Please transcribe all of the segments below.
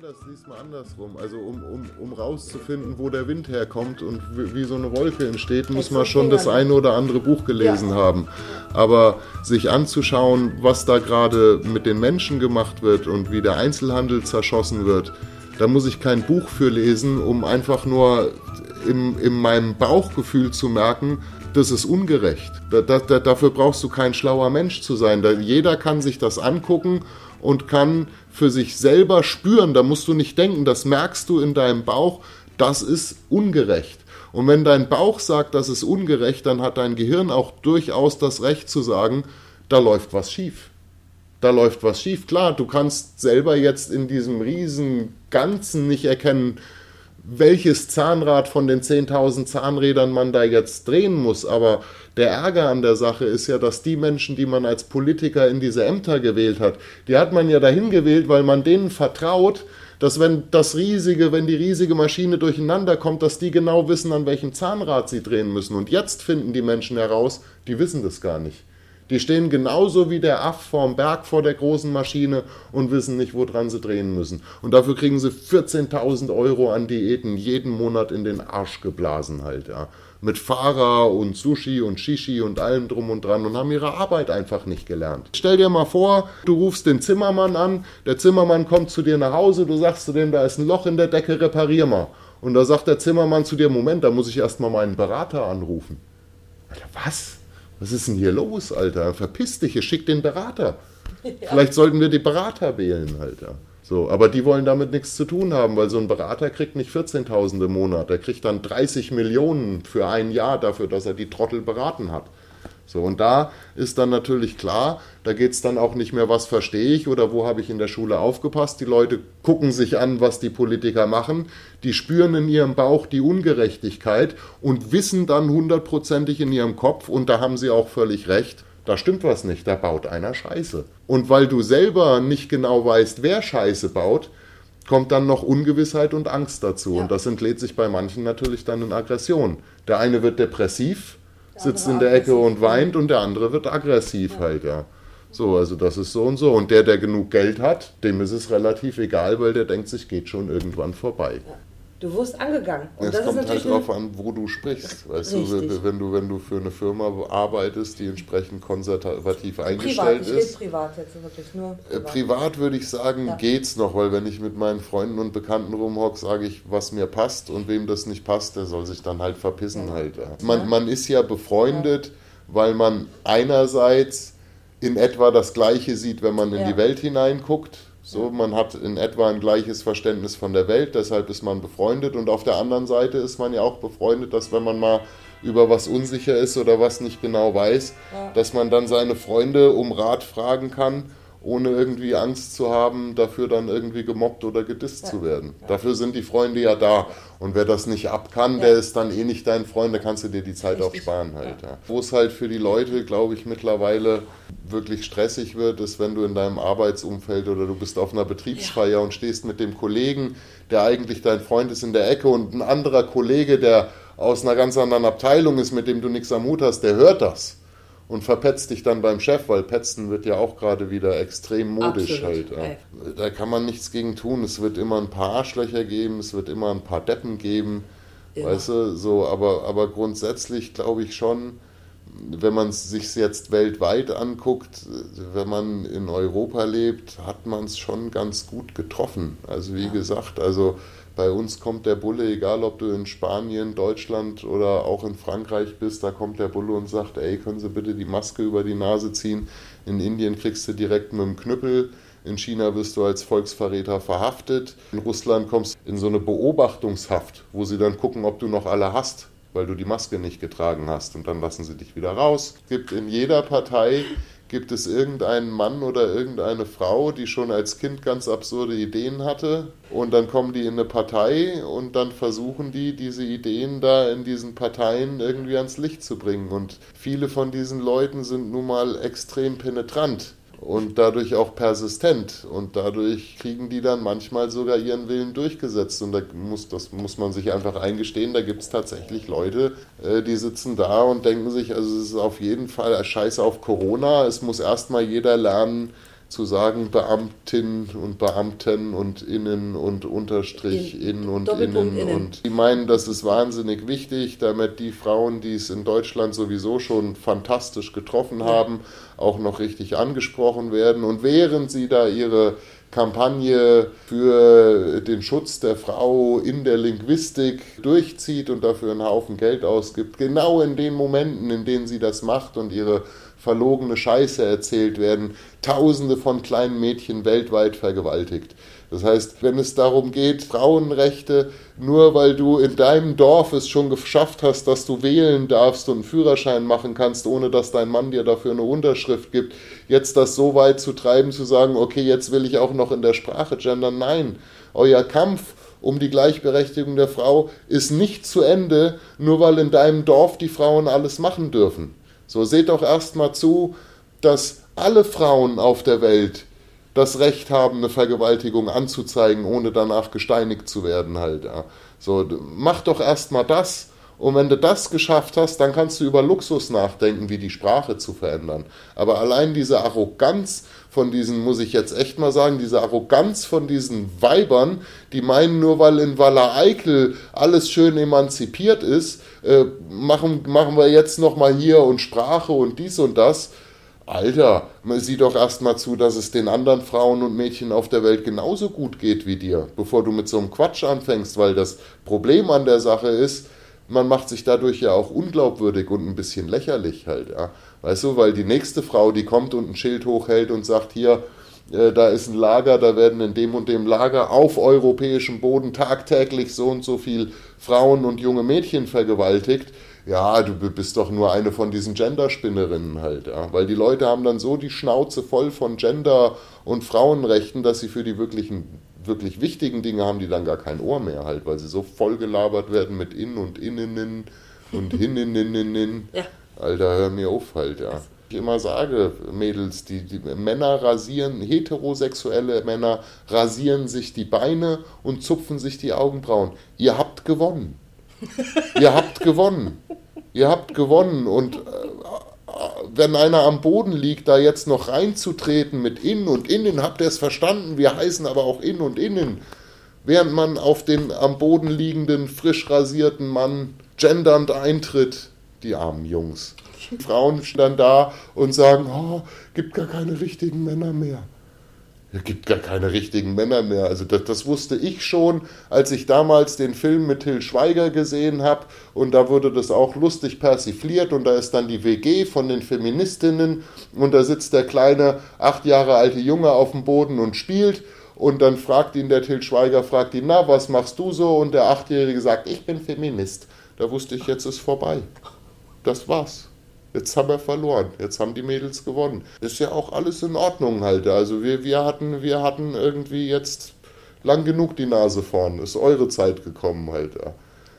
anders, siehst mal andersrum. Also um, um, um rauszufinden, wo der Wind herkommt und wie, wie so eine Wolke entsteht, muss man schon das eine oder andere Buch gelesen ja. haben. Aber sich anzuschauen, was da gerade mit den Menschen gemacht wird und wie der Einzelhandel zerschossen wird, da muss ich kein Buch für lesen, um einfach nur in, in meinem Bauchgefühl zu merken, das ist ungerecht. Da, da, dafür brauchst du kein schlauer Mensch zu sein. Da, jeder kann sich das angucken und kann für sich selber spüren. Da musst du nicht denken, das merkst du in deinem Bauch, das ist ungerecht. Und wenn dein Bauch sagt, das ist ungerecht, dann hat dein Gehirn auch durchaus das Recht zu sagen, da läuft was schief. Da läuft was schief. Klar, du kannst selber jetzt in diesem riesen Ganzen nicht erkennen, welches Zahnrad von den 10.000 Zahnrädern man da jetzt drehen muss. Aber der Ärger an der Sache ist ja, dass die Menschen, die man als Politiker in diese Ämter gewählt hat, die hat man ja dahin gewählt, weil man denen vertraut, dass wenn das riesige, wenn die riesige Maschine durcheinander kommt, dass die genau wissen, an welchem Zahnrad sie drehen müssen. Und jetzt finden die Menschen heraus, die wissen das gar nicht. Die stehen genauso wie der Aff vorm Berg vor der großen Maschine und wissen nicht, woran sie drehen müssen. Und dafür kriegen sie 14.000 Euro an Diäten jeden Monat in den Arsch geblasen halt, ja. Mit Fahrer und Sushi und Shishi und allem drum und dran und haben ihre Arbeit einfach nicht gelernt. Stell dir mal vor, du rufst den Zimmermann an, der Zimmermann kommt zu dir nach Hause, du sagst zu dem, da ist ein Loch in der Decke, reparier mal. Und da sagt der Zimmermann zu dir, Moment, da muss ich erstmal meinen Berater anrufen. Alter, was? Was ist denn hier los, Alter? Verpiss dich, schick den Berater. Ja. Vielleicht sollten wir die Berater wählen, Alter. So, aber die wollen damit nichts zu tun haben, weil so ein Berater kriegt nicht 14.000 im Monat, der kriegt dann 30 Millionen für ein Jahr dafür, dass er die Trottel beraten hat. So, und da ist dann natürlich klar, da geht es dann auch nicht mehr, was verstehe ich oder wo habe ich in der Schule aufgepasst. Die Leute gucken sich an, was die Politiker machen, die spüren in ihrem Bauch die Ungerechtigkeit und wissen dann hundertprozentig in ihrem Kopf, und da haben sie auch völlig recht, da stimmt was nicht, da baut einer Scheiße. Und weil du selber nicht genau weißt, wer Scheiße baut, kommt dann noch Ungewissheit und Angst dazu. Ja. Und das entlädt sich bei manchen natürlich dann in Aggression. Der eine wird depressiv, sitzt in der Ecke und weint und der andere wird aggressiv ja. halt, ja. So, also das ist so und so. Und der, der genug Geld hat, dem ist es relativ egal, weil der denkt sich, geht schon irgendwann vorbei. Ja. Du wirst angegangen. Und es das kommt halt darauf an, wo du sprichst. Weißt Richtig. du, wenn du, wenn du für eine Firma arbeitest, die entsprechend konservativ eingestellt privat. ist. privat jetzt wirklich nur. Privat, äh, privat würde ich sagen, ja. geht's noch, weil wenn ich mit meinen Freunden und Bekannten rumhocke, sage ich, was mir passt und wem das nicht passt, der soll sich dann halt verpissen ja. halt. Ja. Man, man ist ja befreundet, weil man einerseits in etwa das Gleiche sieht, wenn man in die Welt hineinguckt so, man hat in etwa ein gleiches Verständnis von der Welt, deshalb ist man befreundet. Und auf der anderen Seite ist man ja auch befreundet, dass wenn man mal über was unsicher ist oder was nicht genau weiß, ja. dass man dann seine Freunde um Rat fragen kann ohne irgendwie Angst zu haben, dafür dann irgendwie gemobbt oder gedisst ja. zu werden. Ja. Dafür sind die Freunde ja da. Und wer das nicht ab kann, ja. der ist dann eh nicht dein Freund, da kannst du dir die Zeit Richtig. auch sparen halt. Wo es halt für die Leute, glaube ich, mittlerweile wirklich stressig wird, ist, wenn du in deinem Arbeitsumfeld oder du bist auf einer Betriebsfeier und stehst mit dem Kollegen, der eigentlich dein Freund ist, in der Ecke und ein anderer Kollege, der aus einer ganz anderen Abteilung ist, mit dem du nichts am Hut hast, der hört das und verpetzt dich dann beim Chef, weil Petzen wird ja auch gerade wieder extrem modisch Absolut. halt. Ja. Da kann man nichts gegen tun. Es wird immer ein paar Arschlöcher geben, es wird immer ein paar Deppen geben. Immer. Weißt du, so, aber, aber grundsätzlich glaube ich schon, wenn man es sich jetzt weltweit anguckt, wenn man in Europa lebt, hat man es schon ganz gut getroffen. Also wie ja. gesagt, also bei uns kommt der Bulle, egal ob du in Spanien, Deutschland oder auch in Frankreich bist, da kommt der Bulle und sagt, ey, können Sie bitte die Maske über die Nase ziehen? In Indien kriegst du direkt mit dem Knüppel. In China wirst du als Volksverräter verhaftet. In Russland kommst du in so eine Beobachtungshaft, wo sie dann gucken, ob du noch alle hast, weil du die Maske nicht getragen hast. Und dann lassen sie dich wieder raus. Es gibt in jeder Partei Gibt es irgendeinen Mann oder irgendeine Frau, die schon als Kind ganz absurde Ideen hatte und dann kommen die in eine Partei und dann versuchen die, diese Ideen da in diesen Parteien irgendwie ans Licht zu bringen. Und viele von diesen Leuten sind nun mal extrem penetrant und dadurch auch persistent. Und dadurch kriegen die dann manchmal sogar ihren Willen durchgesetzt. Und da muss, das muss man sich einfach eingestehen, da gibt es tatsächlich Leute, äh, die sitzen da und denken sich, also es ist auf jeden Fall Scheiß auf Corona, es muss erstmal jeder lernen, zu sagen Beamtin und Beamten und Innen und Unterstrich in, in und innen, innen. Und die meinen, das ist wahnsinnig wichtig, damit die Frauen, die es in Deutschland sowieso schon fantastisch getroffen ja. haben, auch noch richtig angesprochen werden. Und während sie da ihre Kampagne für den Schutz der Frau in der Linguistik durchzieht und dafür einen Haufen Geld ausgibt, genau in den Momenten, in denen sie das macht und ihre verlogene Scheiße erzählt werden, Tausende von kleinen Mädchen weltweit vergewaltigt. Das heißt, wenn es darum geht, Frauenrechte, nur weil du in deinem Dorf es schon geschafft hast, dass du wählen darfst und einen Führerschein machen kannst, ohne dass dein Mann dir dafür eine Unterschrift gibt, jetzt das so weit zu treiben, zu sagen, okay, jetzt will ich auch noch in der Sprache gendern. Nein, euer Kampf um die Gleichberechtigung der Frau ist nicht zu Ende, nur weil in deinem Dorf die Frauen alles machen dürfen. So seht doch erstmal zu, dass alle Frauen auf der Welt das Recht haben, eine Vergewaltigung anzuzeigen, ohne danach gesteinigt zu werden halt. Ja. So, mach doch erstmal das. Und wenn du das geschafft hast, dann kannst du über Luxus nachdenken, wie die Sprache zu verändern. Aber allein diese Arroganz von diesen, muss ich jetzt echt mal sagen, diese Arroganz von diesen Weibern, die meinen, nur weil in Walla Eickel alles schön emanzipiert ist, äh, machen, machen wir jetzt nochmal hier und Sprache und dies und das. Alter, sieh doch erstmal zu, dass es den anderen Frauen und Mädchen auf der Welt genauso gut geht wie dir, bevor du mit so einem Quatsch anfängst, weil das Problem an der Sache ist, man macht sich dadurch ja auch unglaubwürdig und ein bisschen lächerlich halt, ja. Weißt du, weil die nächste Frau, die kommt und ein Schild hochhält und sagt, hier, äh, da ist ein Lager, da werden in dem und dem Lager auf europäischem Boden tagtäglich so und so viel Frauen und junge Mädchen vergewaltigt. Ja, du bist doch nur eine von diesen Genderspinnerinnen halt, ja. Weil die Leute haben dann so die Schnauze voll von Gender- und Frauenrechten, dass sie für die wirklichen, wirklich wichtigen Dinge haben die dann gar kein Ohr mehr halt, weil sie so voll gelabert werden mit In und Innenen und Hinneninnen. ja. Alter, hör mir auf halt, ja ich immer sage, Mädels, die, die Männer rasieren, heterosexuelle Männer rasieren sich die Beine und zupfen sich die Augenbrauen. Ihr habt gewonnen. Ihr habt gewonnen. Ihr habt gewonnen. Und äh, wenn einer am Boden liegt, da jetzt noch reinzutreten mit innen und innen, habt ihr es verstanden? Wir heißen aber auch innen und innen. Während man auf den am Boden liegenden, frisch rasierten Mann gendernd eintritt, die armen Jungs. Frauen stehen da und sagen, oh, gibt gar keine richtigen Männer mehr. Es gibt gar keine richtigen Männer mehr. Also das, das, wusste ich schon, als ich damals den Film mit Till Schweiger gesehen habe. Und da wurde das auch lustig persifliert. Und da ist dann die WG von den Feministinnen. Und da sitzt der kleine, acht Jahre alte Junge auf dem Boden und spielt. Und dann fragt ihn der Till Schweiger, fragt ihn, na, was machst du so? Und der Achtjährige sagt, ich bin Feminist. Da wusste ich, jetzt ist vorbei. Das war's. Jetzt haben wir verloren. Jetzt haben die Mädels gewonnen. Ist ja auch alles in Ordnung halt. Also wir, wir, hatten, wir hatten irgendwie jetzt lang genug die Nase vorn. Ist eure Zeit gekommen halt.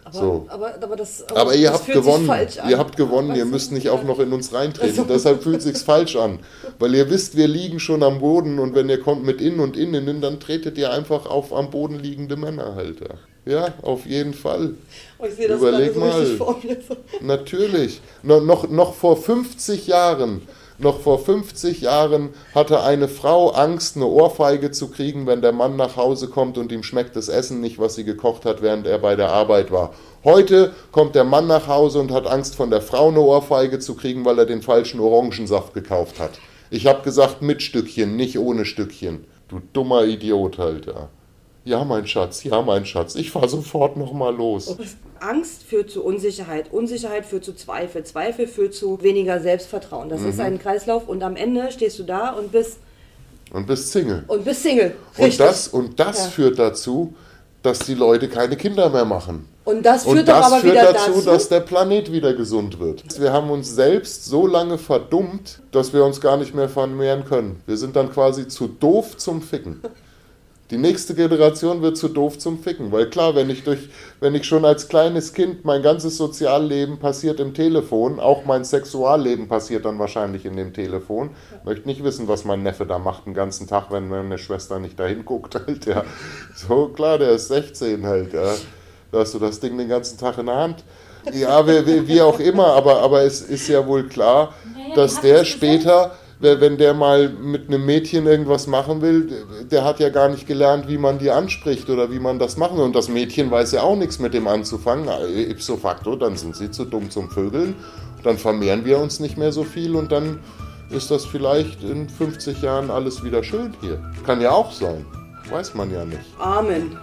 Aber, so. aber, aber, das, aber, aber ihr das habt gewonnen. Ihr habt gewonnen. Ihr müsst nicht auch noch in uns reintreten. Also. Deshalb fühlt es sich falsch an. Weil ihr wisst, wir liegen schon am Boden und wenn ihr kommt mit innen und innen, dann tretet ihr einfach auf am Boden liegende Männer halt. Ja. Auf jeden Fall. Oh, ich sehe das Überleg mal. Vor mir. Natürlich. No, noch, noch vor 50 Jahren, noch vor 50 Jahren hatte eine Frau Angst, eine Ohrfeige zu kriegen, wenn der Mann nach Hause kommt und ihm schmeckt das Essen nicht, was sie gekocht hat, während er bei der Arbeit war. Heute kommt der Mann nach Hause und hat Angst, von der Frau eine Ohrfeige zu kriegen, weil er den falschen Orangensaft gekauft hat. Ich habe gesagt mit Stückchen, nicht ohne Stückchen. Du dummer Idiot halt, ja. Mein Schatz, ja, mein Schatz, ich fahre sofort nochmal los. Angst führt zu Unsicherheit, Unsicherheit führt zu Zweifel, Zweifel führt zu weniger Selbstvertrauen. Das mhm. ist ein Kreislauf und am Ende stehst du da und bist. Und bist Single. Und bist Single. Richtig. Und das, und das ja. führt dazu, dass die Leute keine Kinder mehr machen. Und das führt, und das aber führt wieder dazu, dass der Planet wieder gesund wird. Wir haben uns selbst so lange verdummt, dass wir uns gar nicht mehr vermehren können. Wir sind dann quasi zu doof zum Ficken. Die nächste Generation wird zu doof zum Ficken, weil klar, wenn ich durch, wenn ich schon als kleines Kind mein ganzes Sozialleben passiert im Telefon, auch mein Sexualleben passiert dann wahrscheinlich in dem Telefon. Ich möchte nicht wissen, was mein Neffe da macht den ganzen Tag, wenn meine Schwester nicht dahin guckt halt, ja. So klar, der ist 16 halt, ja. Da hast du das Ding den ganzen Tag in der Hand. Ja, wie, wie, wie auch immer, aber, aber es ist ja wohl klar, dass der später wenn der mal mit einem Mädchen irgendwas machen will, der hat ja gar nicht gelernt, wie man die anspricht oder wie man das machen. Und das Mädchen weiß ja auch nichts mit dem anzufangen. Ipso facto, dann sind sie zu dumm zum Vögeln. Dann vermehren wir uns nicht mehr so viel und dann ist das vielleicht in 50 Jahren alles wieder schön hier. Kann ja auch sein. Weiß man ja nicht. Amen.